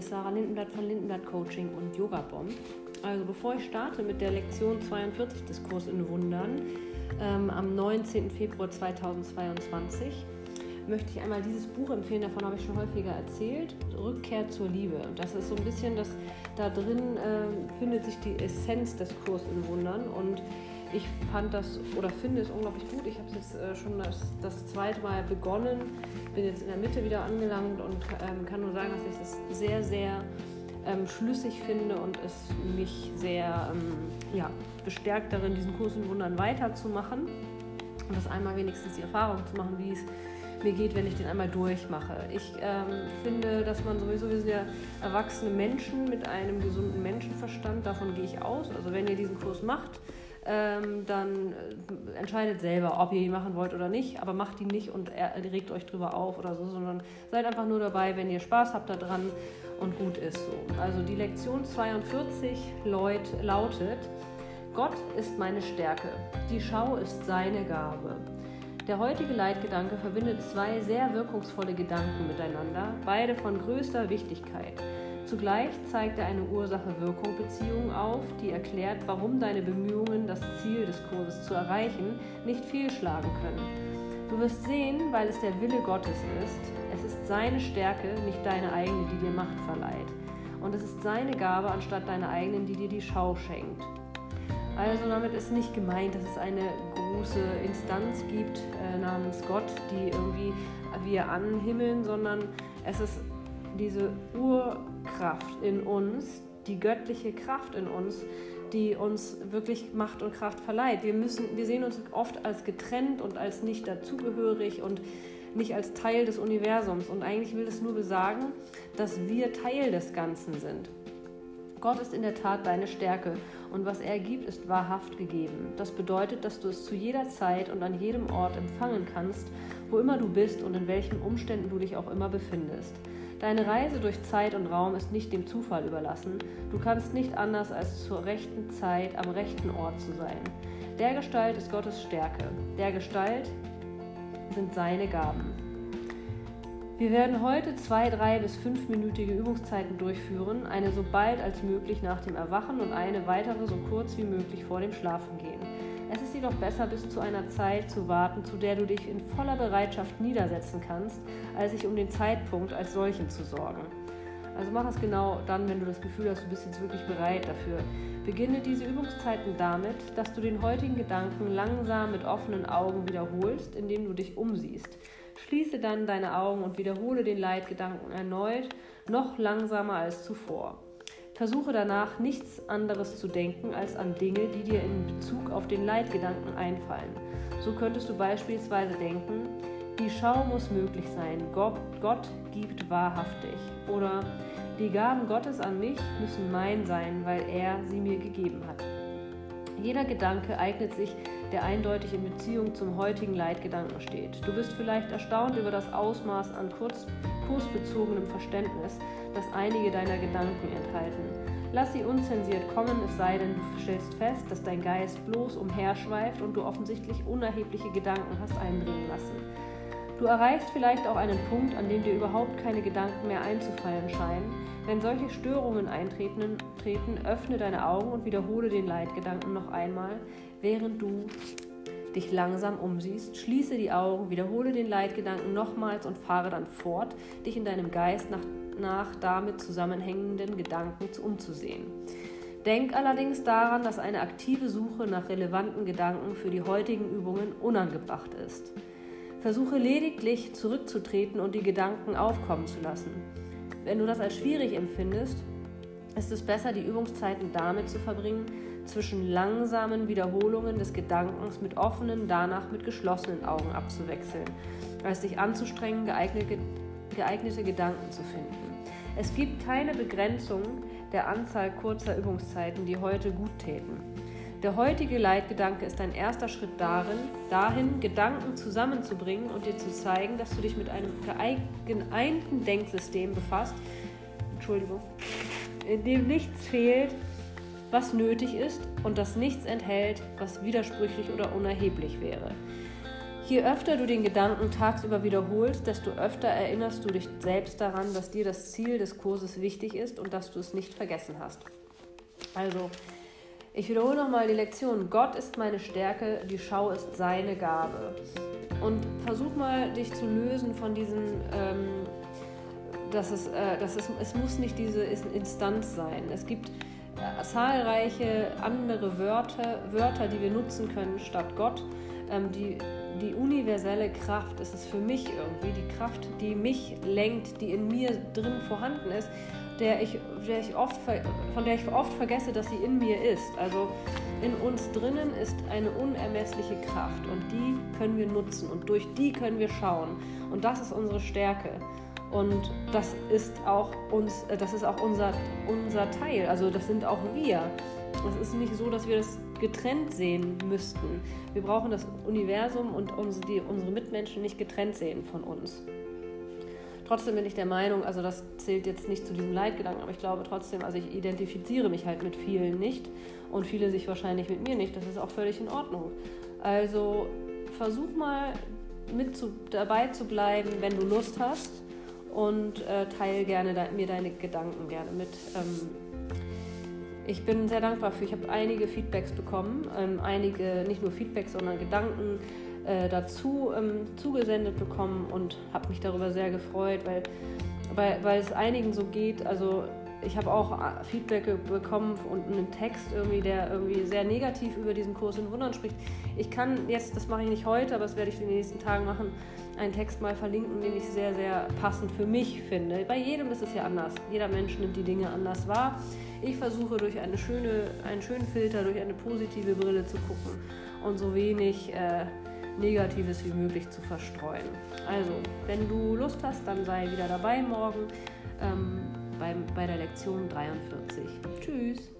ist Sarah Lindenblatt von Lindenblatt Coaching und Yoga Bomb. Also bevor ich starte mit der Lektion 42 des Kurs in Wundern ähm, am 19. Februar 2022, möchte ich einmal dieses Buch empfehlen, davon habe ich schon häufiger erzählt, Rückkehr zur Liebe. Und das ist so ein bisschen, das, da drin äh, findet sich die Essenz des Kurs in Wundern und ich fand das oder finde es unglaublich gut. Ich habe es jetzt äh, schon das, das, zweite Mal begonnen, bin jetzt in der Mitte wieder angelangt und ähm, kann nur sagen, dass ich es sehr, sehr ähm, schlüssig finde und es mich sehr ähm, ja, bestärkt darin, diesen Kurs in Wundern weiterzumachen und das einmal wenigstens die Erfahrung zu machen, wie es mir geht, wenn ich den einmal durchmache. Ich ähm, finde, dass man sowieso, wir sind ja erwachsene Menschen mit einem gesunden Menschenverstand, davon gehe ich aus. Also wenn ihr diesen Kurs macht, ähm, dann äh, entscheidet selber, ob ihr ihn machen wollt oder nicht, aber macht ihn nicht und regt euch drüber auf oder so, sondern seid einfach nur dabei, wenn ihr Spaß habt daran und gut ist so. Also die Lektion 42 laut, lautet, Gott ist meine Stärke, die Schau ist seine Gabe. Der heutige Leitgedanke verbindet zwei sehr wirkungsvolle Gedanken miteinander, beide von größter Wichtigkeit. Zugleich zeigt er eine Ursache-Wirkung-Beziehung auf, die erklärt, warum deine Bemühungen, das Ziel des Kurses zu erreichen, nicht fehlschlagen können. Du wirst sehen, weil es der Wille Gottes ist, es ist seine Stärke, nicht deine eigene, die dir Macht verleiht. Und es ist seine Gabe anstatt deiner eigenen, die dir die Schau schenkt. Also damit ist nicht gemeint, dass es eine große Instanz gibt äh, namens Gott, die irgendwie wir anhimmeln, sondern es ist diese Urkraft in uns, die göttliche Kraft in uns, die uns wirklich Macht und Kraft verleiht. Wir, müssen, wir sehen uns oft als getrennt und als nicht dazugehörig und nicht als Teil des Universums. Und eigentlich will es nur besagen, dass wir Teil des Ganzen sind. Gott ist in der Tat deine Stärke und was er gibt, ist wahrhaft gegeben. Das bedeutet, dass du es zu jeder Zeit und an jedem Ort empfangen kannst, wo immer du bist und in welchen Umständen du dich auch immer befindest. Deine Reise durch Zeit und Raum ist nicht dem Zufall überlassen. Du kannst nicht anders als zur rechten Zeit am rechten Ort zu sein. Der Gestalt ist Gottes Stärke. Der Gestalt sind seine Gaben. Wir werden heute zwei, drei bis fünfminütige Übungszeiten durchführen, eine so bald als möglich nach dem Erwachen und eine weitere so kurz wie möglich vor dem Schlafengehen. Es ist jedoch besser, bis zu einer Zeit zu warten, zu der du dich in voller Bereitschaft niedersetzen kannst, als sich um den Zeitpunkt als solchen zu sorgen. Also mach es genau dann, wenn du das Gefühl hast, du bist jetzt wirklich bereit dafür. Beginne diese Übungszeiten damit, dass du den heutigen Gedanken langsam mit offenen Augen wiederholst, indem du dich umsiehst. Schließe dann deine Augen und wiederhole den Leitgedanken erneut, noch langsamer als zuvor. Versuche danach nichts anderes zu denken als an Dinge, die dir in Bezug auf den Leitgedanken einfallen. So könntest du beispielsweise denken, die Schau muss möglich sein, Gott, Gott gibt wahrhaftig. Oder die Gaben Gottes an mich müssen mein sein, weil er sie mir gegeben hat. Jeder Gedanke eignet sich, der eindeutig in Beziehung zum heutigen Leitgedanken steht. Du bist vielleicht erstaunt über das Ausmaß an kurz, kursbezogenem Verständnis, das einige deiner Gedanken enthalten. Lass sie unzensiert kommen, es sei denn, du stellst fest, dass dein Geist bloß umherschweift und du offensichtlich unerhebliche Gedanken hast eindringen lassen. Du erreichst vielleicht auch einen Punkt, an dem dir überhaupt keine Gedanken mehr einzufallen scheinen. Wenn solche Störungen eintreten, treten, öffne deine Augen und wiederhole den Leitgedanken noch einmal, während du dich langsam umsiehst. Schließe die Augen, wiederhole den Leitgedanken nochmals und fahre dann fort, dich in deinem Geist nach, nach damit zusammenhängenden Gedanken umzusehen. Denk allerdings daran, dass eine aktive Suche nach relevanten Gedanken für die heutigen Übungen unangebracht ist. Versuche lediglich zurückzutreten und die Gedanken aufkommen zu lassen. Wenn du das als schwierig empfindest, ist es besser, die Übungszeiten damit zu verbringen, zwischen langsamen Wiederholungen des Gedankens mit offenen, danach mit geschlossenen Augen abzuwechseln, als sich anzustrengen, geeignete, geeignete Gedanken zu finden. Es gibt keine Begrenzung der Anzahl kurzer Übungszeiten, die heute gut täten. Der heutige Leitgedanke ist ein erster Schritt darin, dahin, Gedanken zusammenzubringen und dir zu zeigen, dass du dich mit einem geeinten Denksystem befasst, Entschuldigung, in dem nichts fehlt, was nötig ist und das nichts enthält, was widersprüchlich oder unerheblich wäre. Je öfter du den Gedanken tagsüber wiederholst, desto öfter erinnerst du dich selbst daran, dass dir das Ziel des Kurses wichtig ist und dass du es nicht vergessen hast. Also, ich wiederhole nochmal die Lektion. Gott ist meine Stärke, die Schau ist seine Gabe. Und versuch mal, dich zu lösen von diesem, ähm, dass, es, äh, dass es, es muss nicht diese Instanz sein. Es gibt äh, zahlreiche andere Wörter, Wörter, die wir nutzen können statt Gott, ähm, die die universelle Kraft, es ist für mich irgendwie die Kraft, die mich lenkt, die in mir drin vorhanden ist, der ich, der ich oft, von der ich oft vergesse, dass sie in mir ist. Also in uns drinnen ist eine unermessliche Kraft und die können wir nutzen und durch die können wir schauen. Und das ist unsere Stärke. Und das ist auch uns, äh, das ist auch unser, unser Teil. Also das sind auch wir. Es ist nicht so, dass wir das getrennt sehen müssten. Wir brauchen das Universum und unsere, die, unsere Mitmenschen nicht getrennt sehen von uns. Trotzdem bin ich der Meinung, also das zählt jetzt nicht zu diesem Leitgedanken, aber ich glaube trotzdem, also ich identifiziere mich halt mit vielen nicht und viele sich wahrscheinlich mit mir nicht. Das ist auch völlig in Ordnung. Also versuch mal mit zu, dabei zu bleiben, wenn du Lust hast und äh, teile gerne de mir deine Gedanken gerne mit. Ähm, ich bin sehr dankbar für. Ich habe einige Feedbacks bekommen, ähm, einige nicht nur Feedbacks, sondern Gedanken äh, dazu ähm, zugesendet bekommen und habe mich darüber sehr gefreut, weil, weil, weil es einigen so geht. Also ich habe auch äh, Feedback bekommen und einen Text irgendwie, der irgendwie sehr negativ über diesen Kurs in Wundern spricht. Ich kann jetzt, das mache ich nicht heute, aber das werde ich in den nächsten Tagen machen, einen Text mal verlinken, den ich sehr, sehr passend für mich finde. Bei jedem ist es ja anders. Jeder Mensch nimmt die Dinge anders wahr. Ich versuche durch eine schöne, einen schönen Filter, durch eine positive Brille zu gucken und so wenig äh, Negatives wie möglich zu verstreuen. Also, wenn du Lust hast, dann sei wieder dabei morgen ähm, bei, bei der Lektion 43. Tschüss!